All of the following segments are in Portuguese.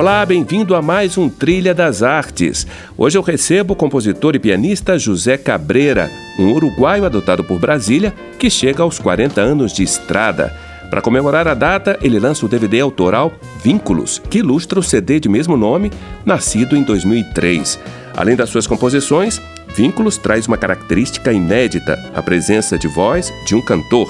Olá, bem-vindo a mais um Trilha das Artes. Hoje eu recebo o compositor e pianista José Cabreira, um uruguaio adotado por Brasília que chega aos 40 anos de estrada. Para comemorar a data, ele lança o DVD autoral Vínculos, que ilustra o CD de mesmo nome, nascido em 2003. Além das suas composições, Vínculos traz uma característica inédita, a presença de voz de um cantor.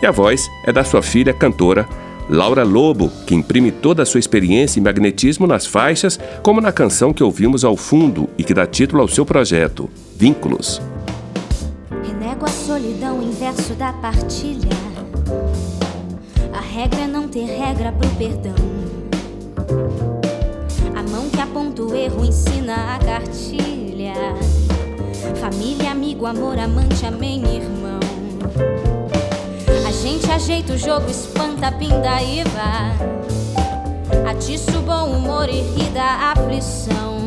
E a voz é da sua filha cantora, Laura Lobo, que imprime toda a sua experiência e magnetismo nas faixas, como na canção que ouvimos ao fundo e que dá título ao seu projeto, Vínculos. Renego a solidão inverso da partilha. A regra é não ter regra pro perdão. A mão que aponta o erro ensina a cartilha. Família, amigo, amor, amante, amém, irmão gente ajeita o jogo, espanta a pindaíba. Atiça o bom humor e ri da aflição.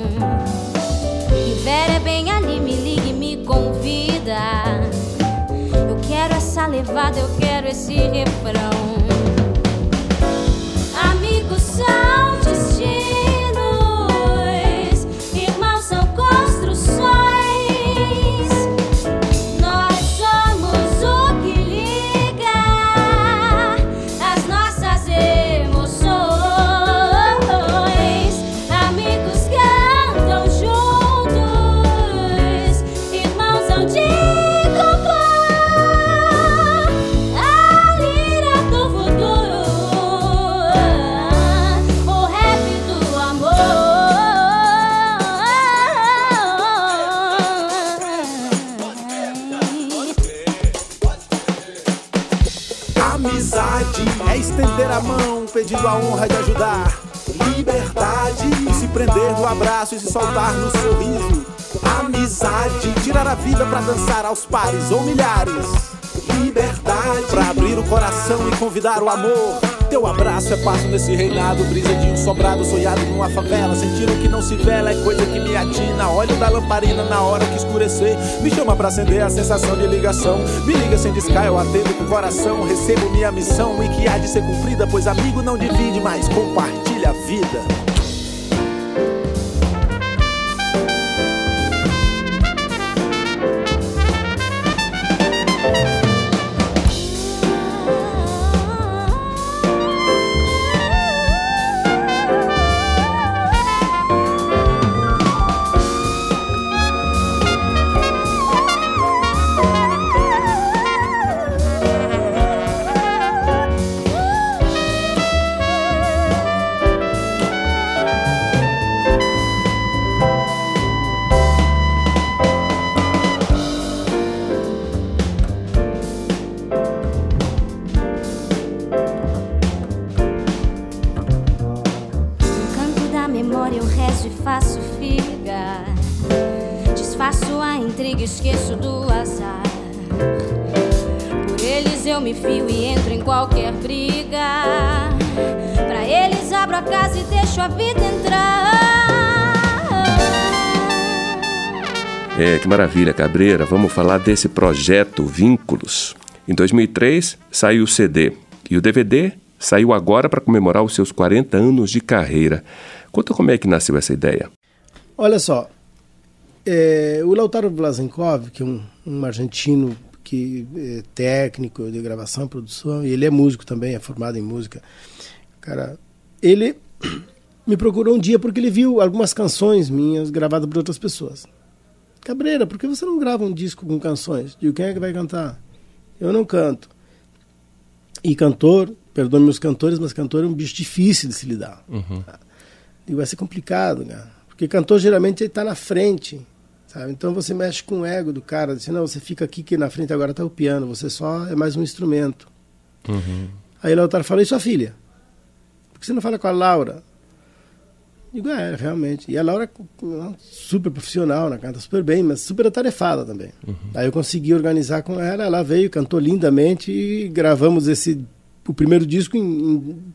Rivera é bem ali, me ligue, me convida. Eu quero essa levada, eu quero esse refrão. Pedindo a honra de ajudar. Liberdade, se prender no abraço e se soltar no sorriso. Amizade, tirar a vida para dançar aos pares ou milhares. Liberdade, pra abrir o coração e convidar o amor. Teu abraço é passo nesse reinado, brisa de um sobrado sonhado numa favela. Sentir o que não se vela é coisa que me atina. Olho da lamparina na hora que escurecer. Me chama pra acender a sensação de ligação. Me liga sem discar, eu atendo com coração. Recebo minha missão e que há de ser cumprida, pois amigo não divide, mas compartilha a vida. É, que maravilha, Cabreira. Vamos falar desse projeto Vínculos. Em 2003 saiu o CD e o DVD saiu agora para comemorar os seus 40 anos de carreira. Conta como é que nasceu essa ideia. Olha só, é, o Lautaro Vlasenkov, que é um, um argentino que é técnico de gravação produção, e ele é músico também, é formado em música. Cara, ele me procurou um dia porque ele viu algumas canções minhas gravadas por outras pessoas. Cabreira, por que você não grava um disco com canções? Digo, quem é que vai cantar? Eu não canto. E cantor, perdoe meus cantores, mas cantor é um bicho difícil de se lidar. Uhum. Digo, vai ser complicado, cara. Porque cantor geralmente está na frente, sabe? Então você mexe com o ego do cara, diz, não, você fica aqui que na frente agora está o piano, você só é mais um instrumento. Uhum. Aí o Lautaro falou, e sua filha? Porque que você não fala com a Laura? Digo, é, realmente. E a Laura é super profissional, né? canta super bem, mas super atarefada também. Uhum. Aí eu consegui organizar com ela, ela veio, cantou lindamente e gravamos esse o primeiro disco em, em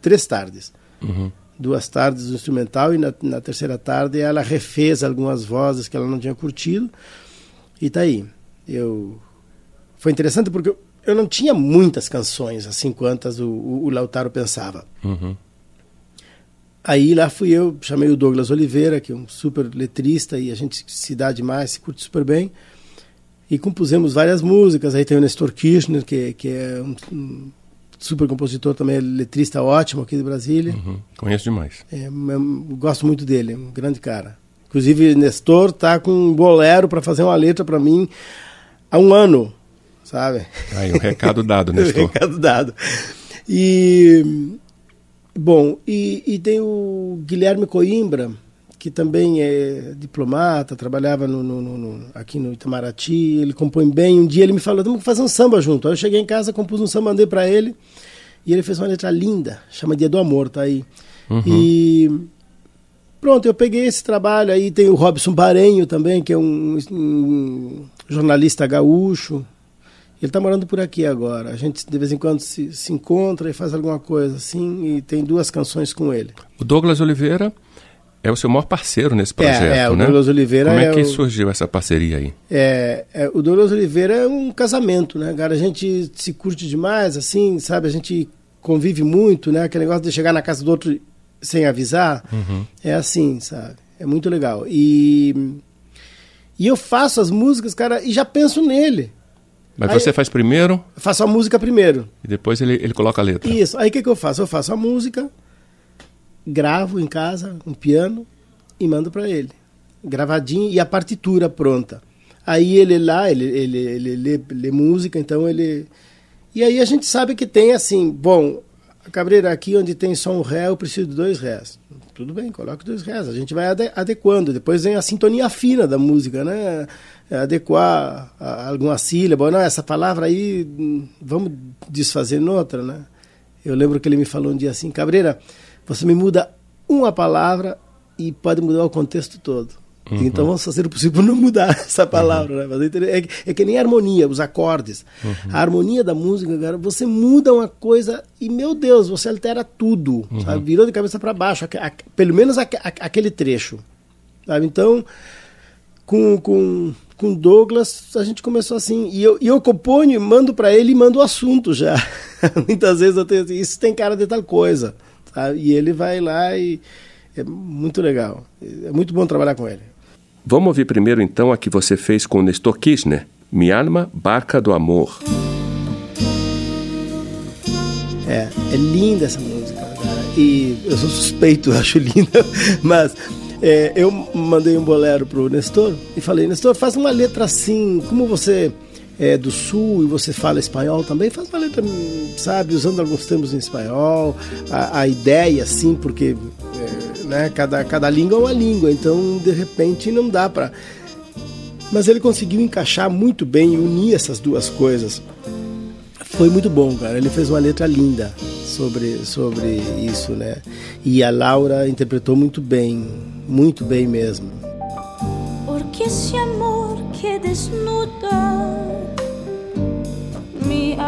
três tardes. Uhum. Duas tardes do instrumental e na, na, terceira tarde ela refez algumas vozes que ela não tinha curtido. E tá aí. Eu foi interessante porque eu não tinha muitas canções assim quantas o, o, o Lautaro pensava. Uhum. Aí lá fui eu, chamei o Douglas Oliveira, que é um super letrista e a gente se dá demais, se curte super bem. E compusemos várias músicas. Aí tem o Nestor Kirchner, que, que é um, um super compositor também, letrista ótimo aqui de Brasília. Uhum. Conheço demais. É, gosto muito dele, um grande cara. Inclusive, Nestor tá com um bolero para fazer uma letra para mim há um ano, sabe? Aí, o um recado dado, Nestor. o recado dado. E Bom, e, e tem o Guilherme Coimbra, que também é diplomata, trabalhava no, no, no, aqui no Itamaraty, ele compõe bem. Um dia ele me falou, que fazer um samba junto. Aí eu cheguei em casa, compus um samba, mandei para ele, e ele fez uma letra linda, chama Dia do Amor, tá aí. Uhum. E pronto, eu peguei esse trabalho, aí tem o Robson Barenho também, que é um, um jornalista gaúcho, ele está morando por aqui agora. A gente de vez em quando se, se encontra e faz alguma coisa assim, e tem duas canções com ele. O Douglas Oliveira é o seu maior parceiro nesse projeto, é, é, o né? Douglas Oliveira Como é, é que o... surgiu essa parceria aí? É, é, o Douglas Oliveira é um casamento, né, cara? A gente se curte demais, assim, sabe? A gente convive muito, né? Aquele negócio de chegar na casa do outro sem avisar. Uhum. É assim, sabe? É muito legal. E, e eu faço as músicas, cara, e já penso nele. Mas aí, você faz primeiro? Faço a música primeiro. E depois ele, ele coloca a letra. Isso. Aí o que, que eu faço? Eu faço a música, gravo em casa, um piano, e mando para ele. Gravadinho e a partitura pronta. Aí ele lá, ele, ele, ele lê, música, então ele. E aí a gente sabe que tem assim, bom, Cabreira, aqui onde tem só um ré, eu preciso de dois rés. Tudo bem, coloque dois rés. A gente vai adequando. Depois vem a sintonia fina da música, né? É, adequar a, alguma sílaba. Não, essa palavra aí, vamos desfazer noutra, né? Eu lembro que ele me falou um dia assim, Cabreira, você me muda uma palavra e pode mudar o contexto todo. Uhum. Então vamos fazer o possível não mudar essa palavra. Uhum. Né? É, é, que nem a harmonia, os acordes. Uhum. A harmonia da música, cara, você muda uma coisa e, meu Deus, você altera tudo. Uhum. Sabe? Virou de cabeça para baixo, a, a, pelo menos a, aquele trecho. Sabe? Então, com, com, com Douglas, a gente começou assim. E eu, e eu componho, mando para ele e mando o assunto já. Muitas vezes eu tenho assim, isso tem cara de tal coisa. Sabe? E ele vai lá e. É muito legal. É muito bom trabalhar com ele. Vamos ouvir primeiro então a que você fez com Nestor Kirchner, Mi Alma, Barca do Amor. É, é linda essa música, cara. E eu sou suspeito, eu acho linda, mas é, eu mandei um bolero pro Nestor e falei, Nestor, faz uma letra assim, como você é do sul e você fala espanhol também, faz uma letra, sabe, usando alguns termos em espanhol, a, a ideia assim, porque né? Cada, cada língua é uma língua, então de repente não dá para. Mas ele conseguiu encaixar muito bem e unir essas duas coisas. Foi muito bom, cara. Ele fez uma letra linda sobre, sobre isso, né? E a Laura interpretou muito bem, muito bem mesmo. Porque esse amor que desnuda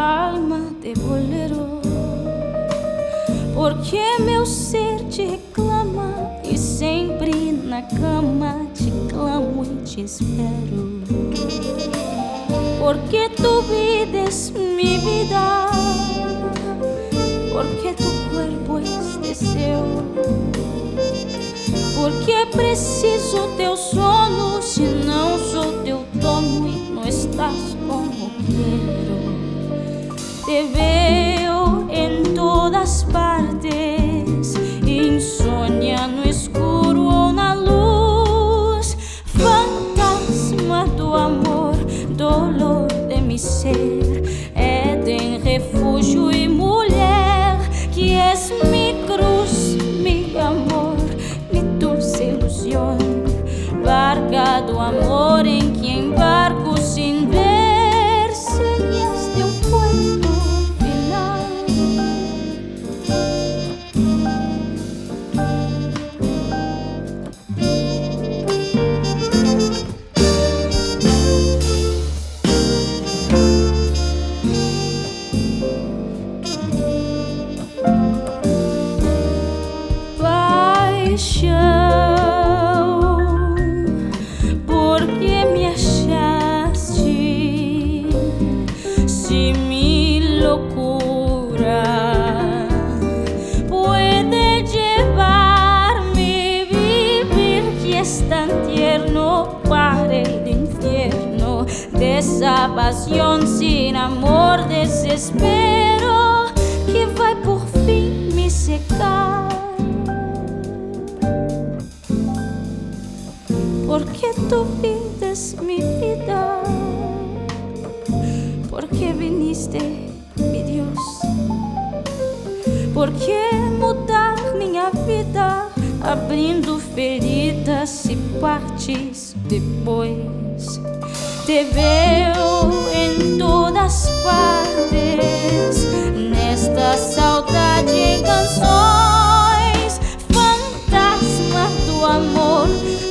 alma de bolero porque meu ser te reclama e sempre na cama te clamo e te espero. Porque tu vides mi vida, porque tu cuerpo es deseo. Porque preciso teu sono, se não sou teu dono e não estás como quero. Te veo en todas partes, pasión sin amor, desespero que vai por fim me secar. Porque tu vides mi vida, porque viniste, mi Deus, porque mudar minha vida, abrindo feridas e partes depois te veo em todas partes, nesta saudade em canções, fantasma do amor,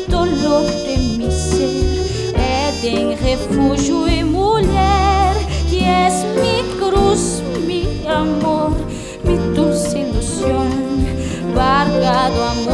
dolor de me ser, Éden, refúgio e mulher, que és mi cruz, mi amor, mi dulce ilusão, barca do amor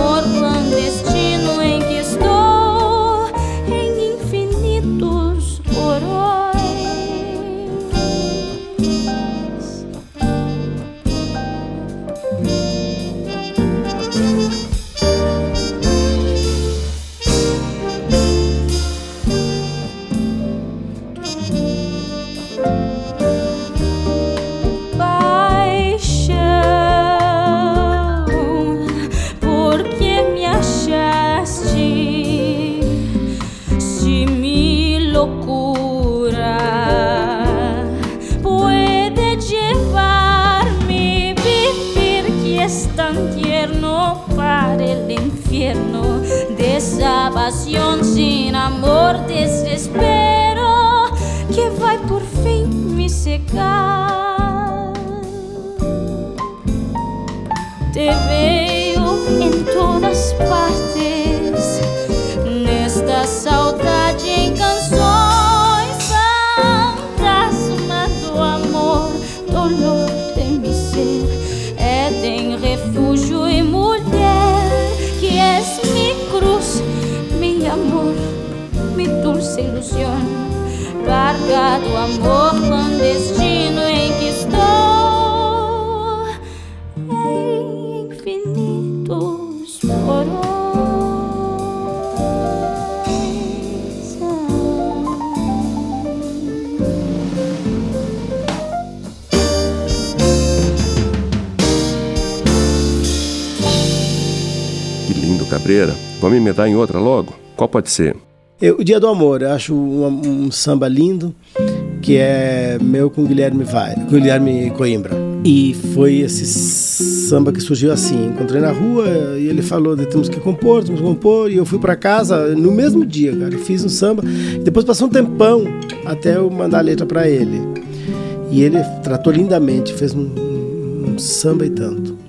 te veo en todas partes. Cabreira. Vamos emendar em outra logo? Qual pode ser? Eu, o Dia do Amor, eu acho um, um, samba lindo, que é meu com Guilherme Vai, com Guilherme Coimbra. E foi esse samba que surgiu assim. Encontrei na rua e ele falou: temos que compor, temos que compor. E eu fui para casa no mesmo dia, cara. Fiz um samba. Depois passou um tempão até eu mandar a letra para ele. E ele tratou lindamente, fez um, um samba e tanto.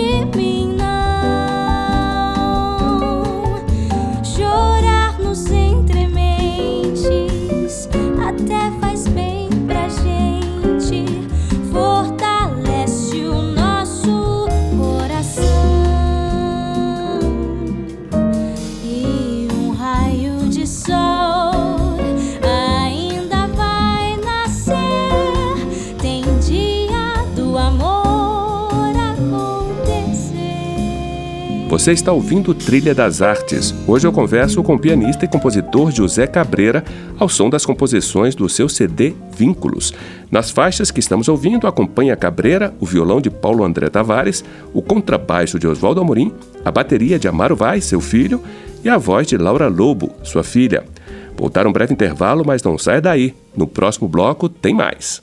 Jimmy. Você está ouvindo Trilha das Artes. Hoje eu converso com o pianista e compositor José Cabreira ao som das composições do seu CD Vínculos. Nas faixas que estamos ouvindo, acompanha Cabreira, o violão de Paulo André Tavares, o contrabaixo de Oswaldo Amorim, a bateria de Amaro Vaz, seu filho, e a voz de Laura Lobo, sua filha. Voltar um breve intervalo, mas não saia daí. No próximo bloco tem mais.